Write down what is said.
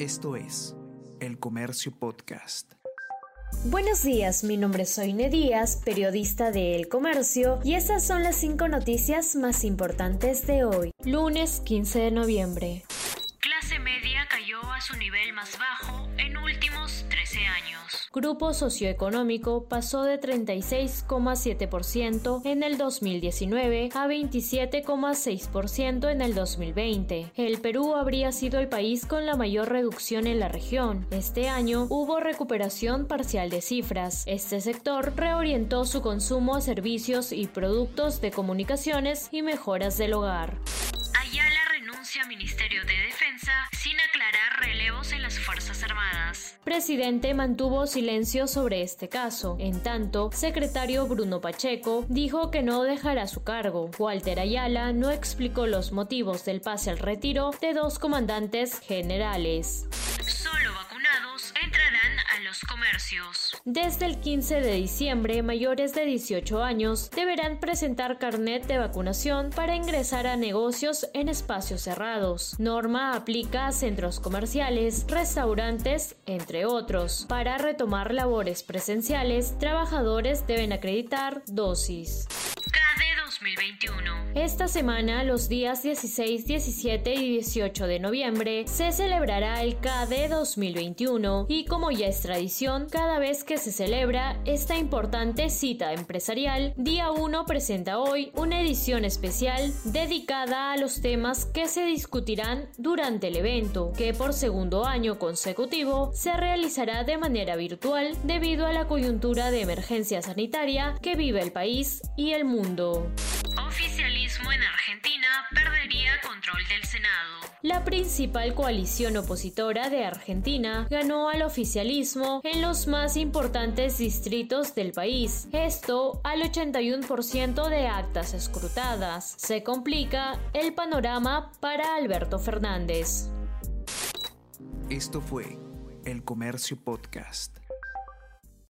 Esto es El Comercio Podcast. Buenos días, mi nombre es Soine Díaz, periodista de El Comercio, y estas son las cinco noticias más importantes de hoy, lunes 15 de noviembre. Clase media cayó a su nivel más bajo en últimos 13 años. Grupo socioeconómico pasó de 36,7% en el 2019 a 27,6% en el 2020. El Perú habría sido el país con la mayor reducción en la región. Este año hubo recuperación parcial de cifras. Este sector reorientó su consumo a servicios y productos de comunicaciones y mejoras del hogar. Ministerio de Defensa sin aclarar relevos en las Fuerzas Armadas. Presidente mantuvo silencio sobre este caso. En tanto, secretario Bruno Pacheco dijo que no dejará su cargo. Walter Ayala no explicó los motivos del pase al retiro de dos comandantes generales. Comercios. Desde el 15 de diciembre, mayores de 18 años deberán presentar carnet de vacunación para ingresar a negocios en espacios cerrados. Norma aplica a centros comerciales, restaurantes, entre otros. Para retomar labores presenciales, trabajadores deben acreditar dosis. CADE 2021. Esta semana, los días 16, 17 y 18 de noviembre, se celebrará el CADE 2021 y como ya es tradición, cada vez que se celebra esta importante cita empresarial, Día 1 presenta hoy una edición especial dedicada a los temas que se discutirán durante el evento, que por segundo año consecutivo se realizará de manera virtual debido a la coyuntura de emergencia sanitaria que vive el país y el mundo. Oficialismo en Argentina perdería control del Senado. La principal coalición opositora de Argentina ganó al oficialismo en los más importantes distritos del país, esto al 81% de actas escrutadas. Se complica el panorama para Alberto Fernández. Esto fue El Comercio Podcast.